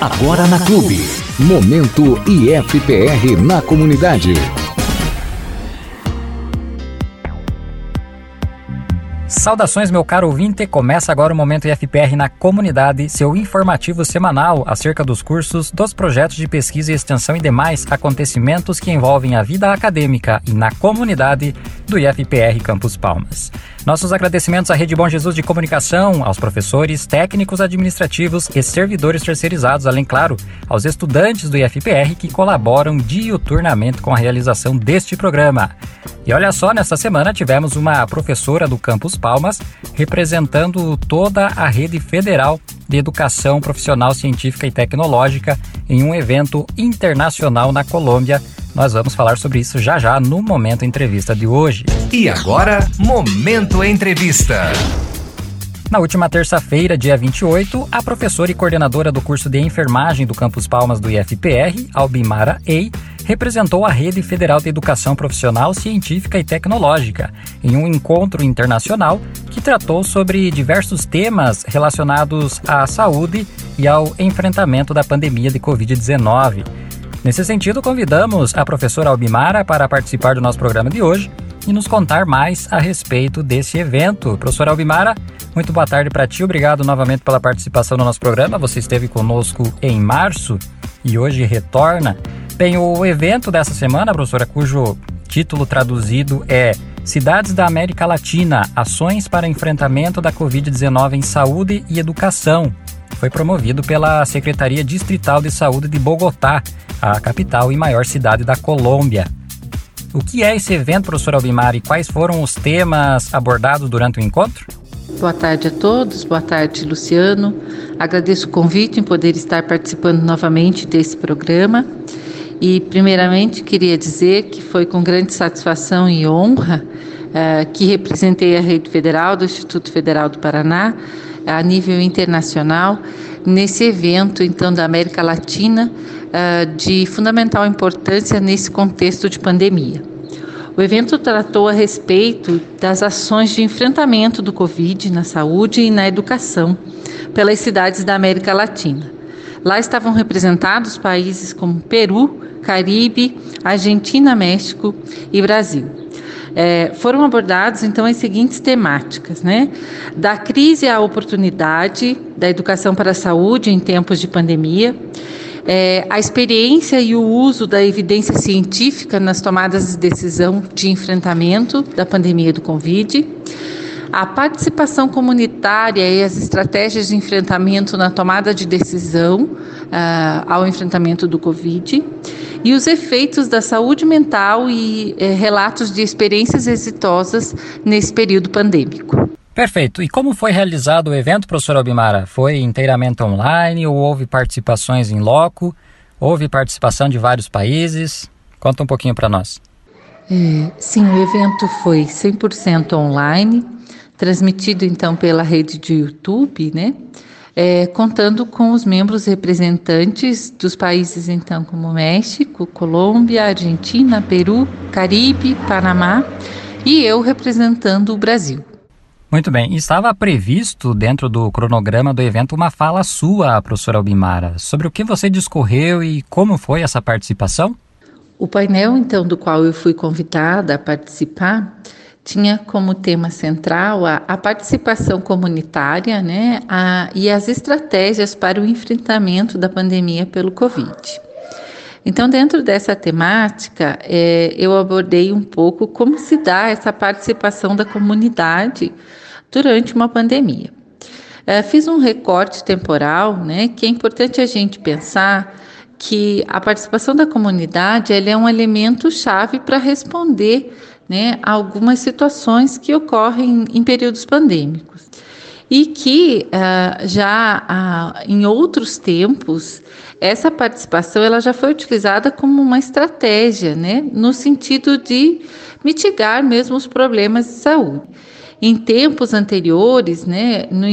Agora na Clube. Momento IFPR na comunidade. Saudações, meu caro ouvinte. Começa agora o Momento IFPR na comunidade, seu informativo semanal acerca dos cursos, dos projetos de pesquisa e extensão e demais acontecimentos que envolvem a vida acadêmica e na comunidade do IFPR Campus Palmas. Nossos agradecimentos à Rede Bom Jesus de Comunicação, aos professores, técnicos administrativos e servidores terceirizados, além, claro, aos estudantes do IFPR que colaboram diuturnamente com a realização deste programa. E olha só, nesta semana tivemos uma professora do Campus Palmas representando toda a rede federal de educação profissional científica e tecnológica em um evento internacional na Colômbia nós vamos falar sobre isso já já no Momento Entrevista de hoje. E agora, Momento Entrevista. Na última terça-feira, dia 28, a professora e coordenadora do curso de enfermagem do Campus Palmas do IFPR, Albimara Ei, representou a Rede Federal de Educação Profissional, Científica e Tecnológica em um encontro internacional que tratou sobre diversos temas relacionados à saúde e ao enfrentamento da pandemia de Covid-19. Nesse sentido, convidamos a professora Albimara para participar do nosso programa de hoje e nos contar mais a respeito desse evento. Professora Albimara, muito boa tarde para ti. Obrigado novamente pela participação no nosso programa. Você esteve conosco em março e hoje retorna. Bem, o evento dessa semana, professora, cujo título traduzido é Cidades da América Latina: Ações para Enfrentamento da Covid-19 em Saúde e Educação, foi promovido pela Secretaria Distrital de Saúde de Bogotá, a capital e maior cidade da Colômbia. O que é esse evento, professor Albimar, e quais foram os temas abordados durante o encontro? Boa tarde a todos, boa tarde, Luciano. Agradeço o convite em poder estar participando novamente desse programa. E, primeiramente, queria dizer que foi com grande satisfação e honra uh, que representei a Rede Federal do Instituto Federal do Paraná a nível internacional nesse evento, então, da América Latina, uh, de fundamental importância nesse contexto de pandemia. O evento tratou a respeito das ações de enfrentamento do Covid na saúde e na educação pelas cidades da América Latina. Lá estavam representados países como Peru, Caribe, Argentina, México e Brasil. É, foram abordados então as seguintes temáticas, né? Da crise à oportunidade, da educação para a saúde em tempos de pandemia, é, a experiência e o uso da evidência científica nas tomadas de decisão de enfrentamento da pandemia do Covid, a participação comunitária e as estratégias de enfrentamento na tomada de decisão uh, ao enfrentamento do Covid e os efeitos da saúde mental e eh, relatos de experiências exitosas nesse período pandêmico. Perfeito. E como foi realizado o evento, professor Albimara? Foi inteiramente online ou houve participações em loco? Houve participação de vários países? Conta um pouquinho para nós. É, sim, o evento foi 100% online, transmitido então pela rede de YouTube, né? É, contando com os membros representantes dos países então como México, Colômbia, Argentina, Peru, Caribe, Panamá e eu representando o Brasil. Muito bem. Estava previsto dentro do cronograma do evento uma fala sua, professora Albimara, sobre o que você discorreu e como foi essa participação? O painel, então, do qual eu fui convidada a participar, tinha como tema central a, a participação comunitária né, a, e as estratégias para o enfrentamento da pandemia pelo Covid. Então, dentro dessa temática, é, eu abordei um pouco como se dá essa participação da comunidade durante uma pandemia. É, fiz um recorte temporal, né, que é importante a gente pensar que a participação da comunidade é um elemento chave para responder né, algumas situações que ocorrem em períodos pandêmicos e que uh, já uh, em outros tempos essa participação ela já foi utilizada como uma estratégia, né, no sentido de mitigar mesmo os problemas de saúde. Em tempos anteriores, né, no,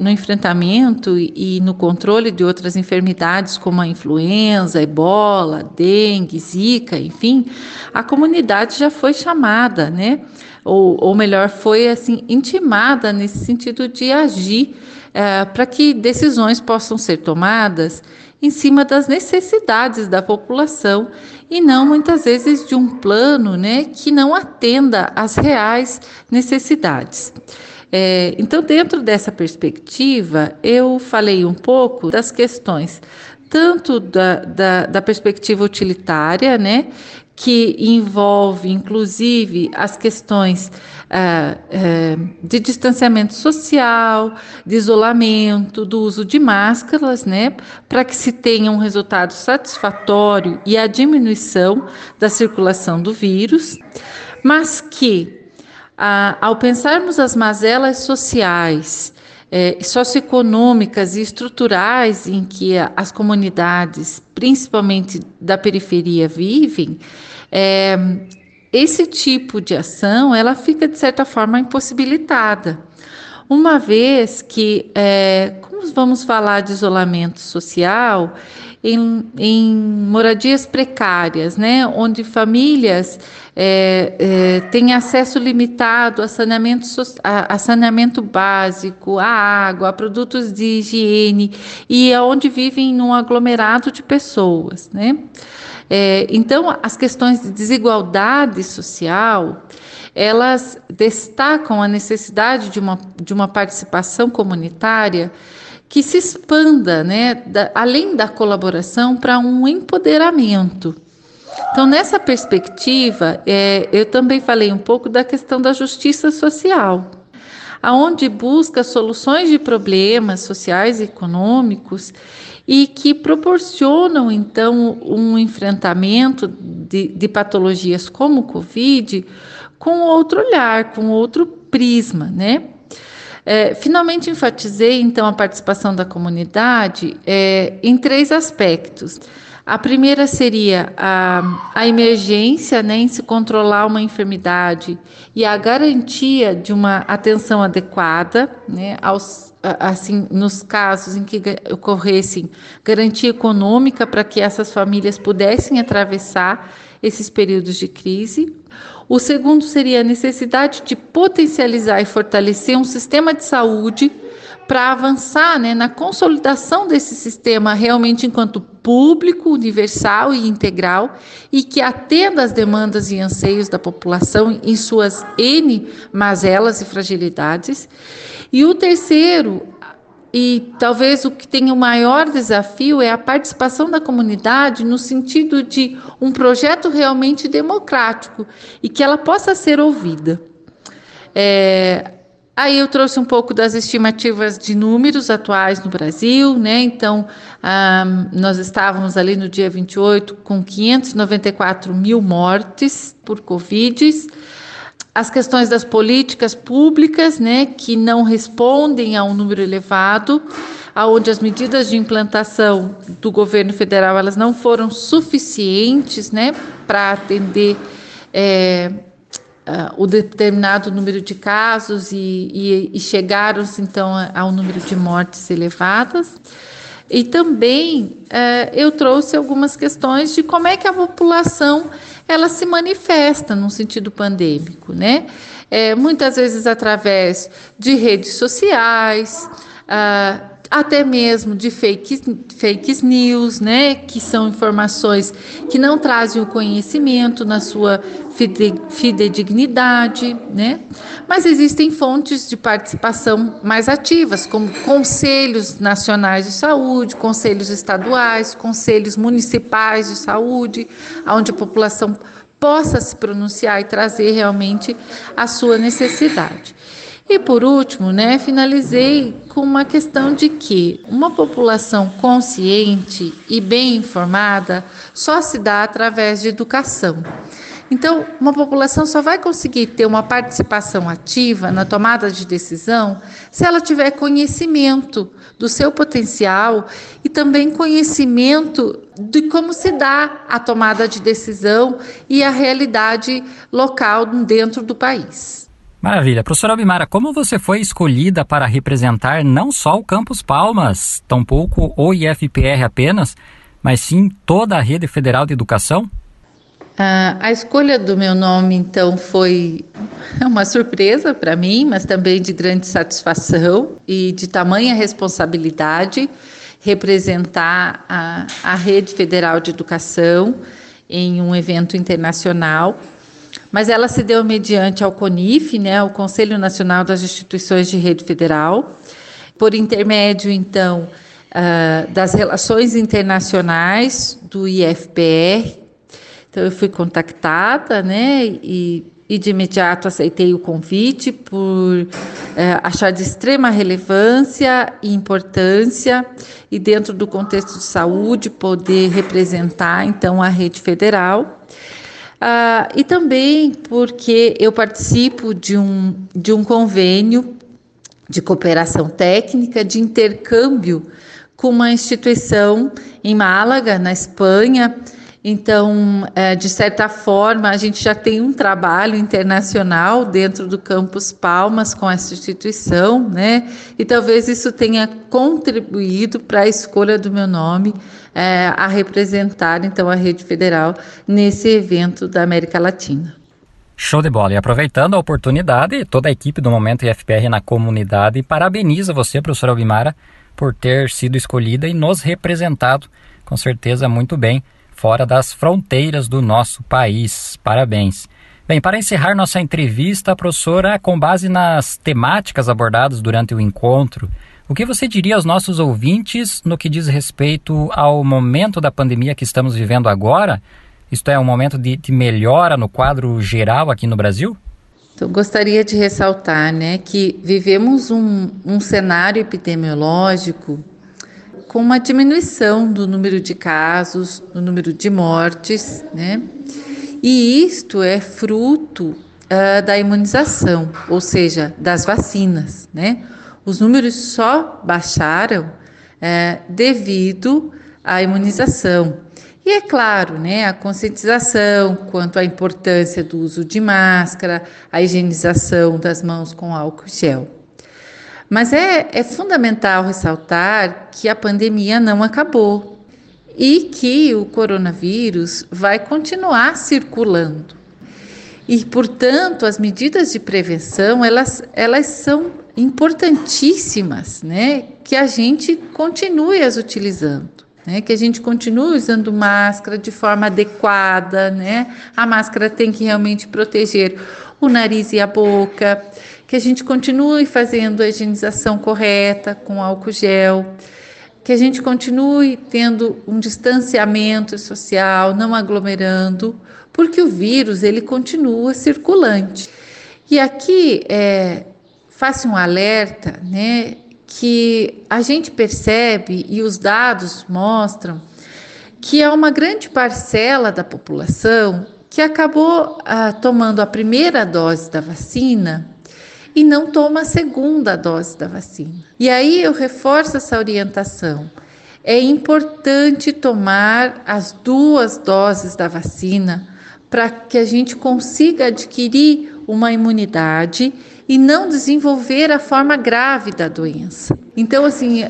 no enfrentamento e no controle de outras enfermidades como a influenza, ebola, dengue, zika, enfim, a comunidade já foi chamada né, ou, ou melhor, foi assim intimada nesse sentido de agir é, para que decisões possam ser tomadas em cima das necessidades da população e não muitas vezes de um plano né, que não atenda às reais necessidades. É, então, dentro dessa perspectiva, eu falei um pouco das questões tanto da, da, da perspectiva utilitária, né, que envolve inclusive as questões uh, uh, de distanciamento social, de isolamento, do uso de máscaras, né, para que se tenha um resultado satisfatório e a diminuição da circulação do vírus, mas que, uh, ao pensarmos as mazelas sociais, é, socioeconômicas e estruturais em que as comunidades, principalmente da periferia, vivem, é, esse tipo de ação ela fica de certa forma impossibilitada, uma vez que, é, como vamos falar de isolamento social, em, em moradias precárias, né, onde famílias é, é, têm acesso limitado a saneamento, a, a saneamento básico, a água, a produtos de higiene e aonde vivem num aglomerado de pessoas, né? É, então, as questões de desigualdade social, elas destacam a necessidade de uma, de uma participação comunitária que se expanda, né, da, além da colaboração, para um empoderamento. Então, nessa perspectiva, é, eu também falei um pouco da questão da justiça social, aonde busca soluções de problemas sociais e econômicos e que proporcionam, então, um enfrentamento de, de patologias como o Covid com outro olhar, com outro prisma, né? É, finalmente enfatizei então a participação da comunidade é, em três aspectos. A primeira seria a, a emergência, né, em se controlar uma enfermidade e a garantia de uma atenção adequada, né, aos, assim, nos casos em que ocorressem garantia econômica para que essas famílias pudessem atravessar esses períodos de crise. O segundo seria a necessidade de potencializar e fortalecer um sistema de saúde para avançar né, na consolidação desse sistema realmente enquanto público, universal e integral e que atenda às demandas e anseios da população em suas N mazelas e fragilidades. E o terceiro, e talvez o que tenha o maior desafio é a participação da comunidade no sentido de um projeto realmente democrático e que ela possa ser ouvida. É, aí eu trouxe um pouco das estimativas de números atuais no Brasil, né? Então, ah, nós estávamos ali no dia 28 com 594 mil mortes por Covid as questões das políticas públicas, né, que não respondem a um número elevado, aonde as medidas de implantação do governo federal elas não foram suficientes, né, para atender é, uh, o determinado número de casos e, e, e chegaram-se então ao número de mortes elevadas. E também uh, eu trouxe algumas questões de como é que a população ela se manifesta num sentido pandêmico, né? É, muitas vezes através de redes sociais, ah, até mesmo de fake, fake news, né, que são informações que não trazem o conhecimento na sua fidedignidade, né? Mas existem fontes de participação mais ativas, como conselhos nacionais de saúde, conselhos estaduais, conselhos municipais de saúde, onde a população possa se pronunciar e trazer realmente a sua necessidade. E por último, né, finalizei com uma questão de que uma população consciente e bem informada só se dá através de educação. Então, uma população só vai conseguir ter uma participação ativa na tomada de decisão se ela tiver conhecimento do seu potencial e também conhecimento de como se dá a tomada de decisão e a realidade local dentro do país. Maravilha. Professora Abimara, como você foi escolhida para representar não só o Campus Palmas, tampouco o IFPR apenas, mas sim toda a rede federal de educação? Ah, a escolha do meu nome, então, foi uma surpresa para mim, mas também de grande satisfação e de tamanha responsabilidade representar a, a Rede Federal de Educação em um evento internacional. Mas ela se deu mediante ao CONIF, né, o Conselho Nacional das Instituições de Rede Federal, por intermédio, então, uh, das relações internacionais do IFPR. Então, eu fui contactada, né, e, e de imediato aceitei o convite por é, achar de extrema relevância e importância e dentro do contexto de saúde poder representar então a rede federal. Ah, e também porque eu participo de um, de um convênio de cooperação técnica, de intercâmbio com uma instituição em Málaga, na Espanha, então, é, de certa forma, a gente já tem um trabalho internacional dentro do Campus Palmas com essa instituição, né? E talvez isso tenha contribuído para a escolha do meu nome é, a representar, então, a rede federal nesse evento da América Latina. Show de bola. E aproveitando a oportunidade, toda a equipe do Momento IFPR na comunidade parabeniza você, professora Albimara, por ter sido escolhida e nos representado, com certeza, muito bem fora das fronteiras do nosso país. Parabéns. Bem, para encerrar nossa entrevista, professora, com base nas temáticas abordadas durante o encontro, o que você diria aos nossos ouvintes no que diz respeito ao momento da pandemia que estamos vivendo agora? Isto é, um momento de, de melhora no quadro geral aqui no Brasil? Então, gostaria de ressaltar né, que vivemos um, um cenário epidemiológico com uma diminuição do número de casos, do número de mortes, né? E isto é fruto uh, da imunização, ou seja, das vacinas, né? Os números só baixaram uh, devido à imunização. E é claro, né, a conscientização quanto à importância do uso de máscara, a higienização das mãos com álcool gel. Mas é, é fundamental ressaltar que a pandemia não acabou e que o coronavírus vai continuar circulando. E, portanto, as medidas de prevenção, elas, elas são importantíssimas, né? Que a gente continue as utilizando. Né, que a gente continue usando máscara de forma adequada, né? A máscara tem que realmente proteger o nariz e a boca, que a gente continue fazendo a higienização correta com álcool gel, que a gente continue tendo um distanciamento social, não aglomerando, porque o vírus ele continua circulante. E aqui é, faço um alerta, né, que a gente percebe e os dados mostram que há uma grande parcela da população que acabou ah, tomando a primeira dose da vacina e não toma a segunda dose da vacina. E aí eu reforço essa orientação. É importante tomar as duas doses da vacina para que a gente consiga adquirir uma imunidade e não desenvolver a forma grave da doença. Então, assim,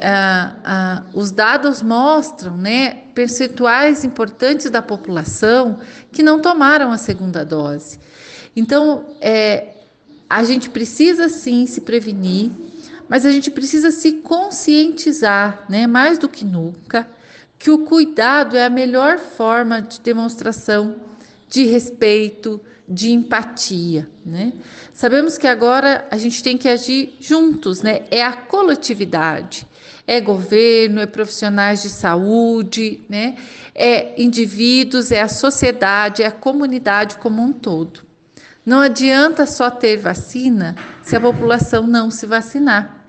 os dados mostram, né, percentuais importantes da população que não tomaram a segunda dose. Então, é, a gente precisa sim se prevenir, mas a gente precisa se conscientizar, né, mais do que nunca, que o cuidado é a melhor forma de demonstração de respeito, de empatia, né? Sabemos que agora a gente tem que agir juntos, né? É a coletividade, é governo, é profissionais de saúde, né? É indivíduos, é a sociedade, é a comunidade como um todo. Não adianta só ter vacina se a população não se vacinar.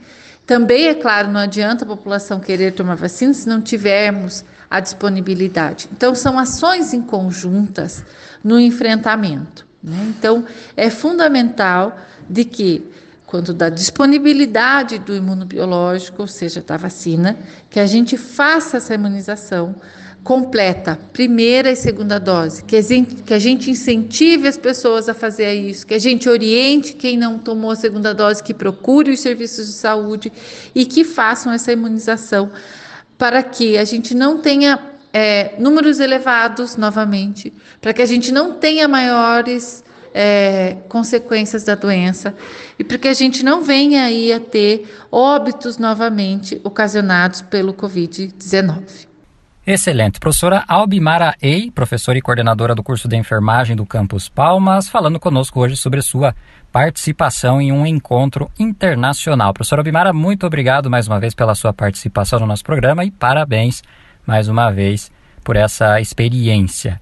Também, é claro, não adianta a população querer tomar vacina se não tivermos a disponibilidade. Então, são ações em conjuntas no enfrentamento. Né? Então, é fundamental de que, quando da disponibilidade do imunobiológico, ou seja, da vacina, que a gente faça essa imunização completa, primeira e segunda dose, que a, gente, que a gente incentive as pessoas a fazer isso, que a gente oriente quem não tomou a segunda dose, que procure os serviços de saúde e que façam essa imunização para que a gente não tenha é, números elevados novamente, para que a gente não tenha maiores é, consequências da doença e para que a gente não venha aí a ter óbitos novamente ocasionados pelo Covid-19. Excelente. Professora Albimara Ei, professora e coordenadora do curso de enfermagem do Campus Palmas, falando conosco hoje sobre sua participação em um encontro internacional. Professora Albimara, muito obrigado mais uma vez pela sua participação no nosso programa e parabéns mais uma vez por essa experiência.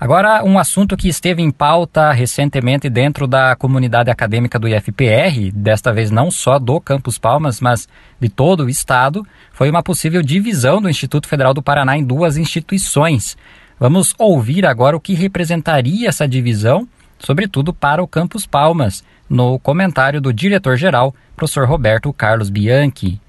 Agora, um assunto que esteve em pauta recentemente dentro da comunidade acadêmica do IFPR, desta vez não só do Campus Palmas, mas de todo o estado, foi uma possível divisão do Instituto Federal do Paraná em duas instituições. Vamos ouvir agora o que representaria essa divisão, sobretudo para o Campus Palmas, no comentário do diretor-geral, professor Roberto Carlos Bianchi.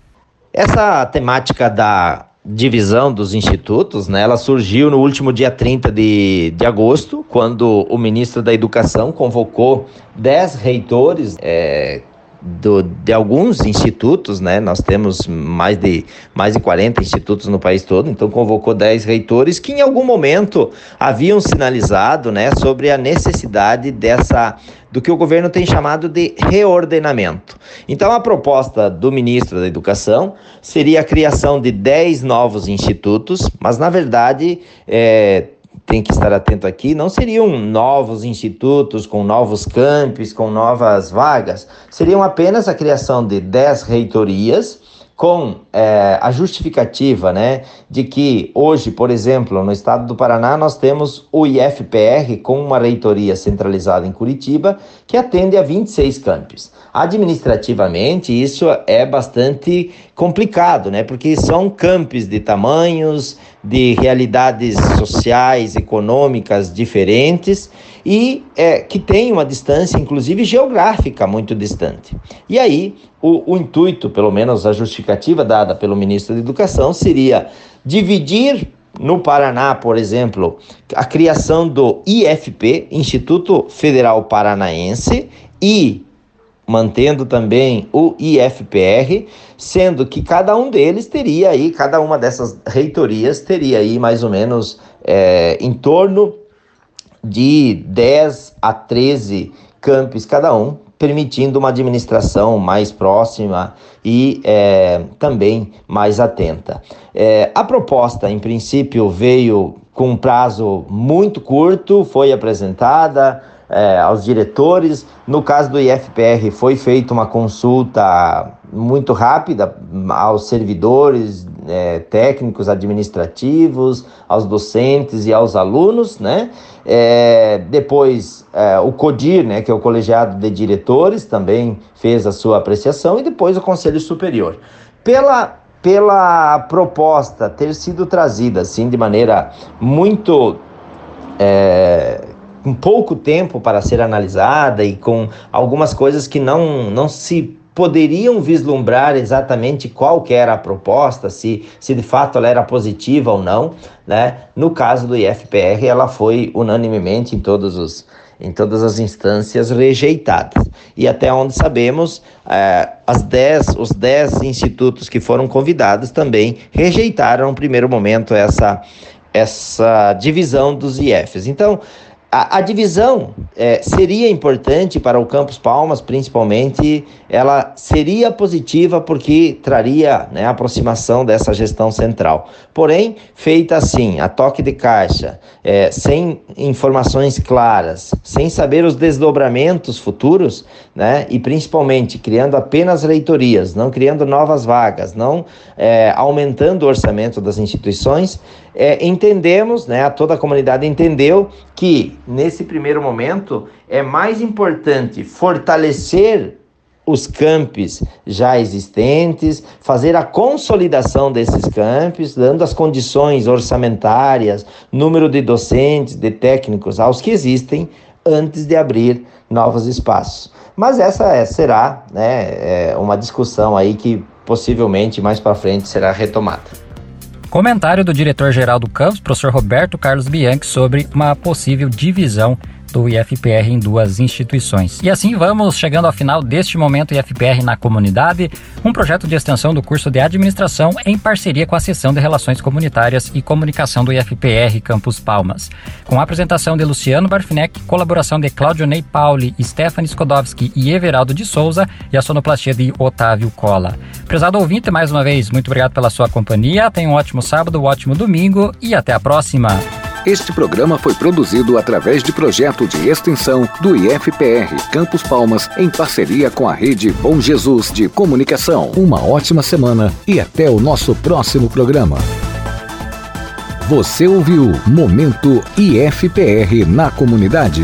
Essa temática da divisão dos institutos, né, ela surgiu no último dia 30 de, de agosto, quando o ministro da Educação convocou 10 reitores é, do, de alguns institutos, né? Nós temos mais de, mais de 40 institutos no país todo, então convocou 10 reitores que em algum momento haviam sinalizado, né, sobre a necessidade dessa do que o governo tem chamado de reordenamento. Então a proposta do ministro da Educação seria a criação de 10 novos institutos, mas na verdade é, tem que estar atento aqui, não seriam novos institutos com novos campos, com novas vagas, seriam apenas a criação de 10 reitorias com é, a justificativa né, de que hoje, por exemplo, no estado do Paraná, nós temos o IFPR com uma reitoria centralizada em Curitiba que atende a 26 campos. Administrativamente, isso é bastante complicado, né? Porque são campos de tamanhos, de realidades sociais, econômicas diferentes e é, que tem uma distância, inclusive geográfica, muito distante. E aí, o, o intuito, pelo menos a justificativa dada pelo ministro da Educação, seria dividir no Paraná, por exemplo, a criação do IFP, Instituto Federal Paranaense, e mantendo também o IFPR, sendo que cada um deles teria aí, cada uma dessas reitorias teria aí mais ou menos é, em torno de 10 a 13 campos cada um, permitindo uma administração mais próxima e é, também mais atenta. É, a proposta, em princípio, veio com um prazo muito curto, foi apresentada, é, aos diretores. No caso do IFPR, foi feita uma consulta muito rápida aos servidores, é, técnicos, administrativos, aos docentes e aos alunos, né? É, depois, é, o CODIR, né, que é o colegiado de diretores, também fez a sua apreciação, e depois o Conselho Superior. Pela, pela proposta ter sido trazida assim de maneira muito é, com pouco tempo para ser analisada e com algumas coisas que não, não se poderiam vislumbrar exatamente qual que era a proposta, se, se de fato ela era positiva ou não, né? No caso do IFPR, ela foi unanimemente em todos os em todas as instâncias rejeitadas. E até onde sabemos, eh, as dez, os 10 institutos que foram convidados também rejeitaram no primeiro momento essa, essa divisão dos IFs. Então, a, a divisão é, seria importante para o Campus Palmas, principalmente, ela seria positiva porque traria né, a aproximação dessa gestão central. Porém, feita assim, a toque de caixa, é, sem informações claras, sem saber os desdobramentos futuros, né, e principalmente criando apenas leitorias, não criando novas vagas, não é, aumentando o orçamento das instituições, é, entendemos, né, toda a comunidade entendeu que nesse primeiro momento é mais importante fortalecer os campos já existentes, fazer a consolidação desses campos, dando as condições orçamentárias, número de docentes, de técnicos aos que existem, antes de abrir novos espaços. Mas essa é, será né, é uma discussão aí que possivelmente mais para frente será retomada. Comentário do diretor-geral do campus, professor Roberto Carlos Bianchi, sobre uma possível divisão do IFPR em duas instituições. E assim vamos chegando ao final deste momento IFPR na comunidade, um projeto de extensão do curso de administração em parceria com a seção de Relações Comunitárias e Comunicação do IFPR Campus Palmas. Com a apresentação de Luciano Barfinec, colaboração de Claudio Ney Pauli, Stephanie Skodowski e Everaldo de Souza e a sonoplastia de Otávio Cola. Prezado ouvinte, mais uma vez, muito obrigado pela sua companhia. Tenha um ótimo sábado, um ótimo domingo e até a próxima. Este programa foi produzido através de projeto de extensão do IFPR Campos Palmas em parceria com a rede Bom Jesus de Comunicação. Uma ótima semana e até o nosso próximo programa. Você ouviu Momento IFPR na comunidade.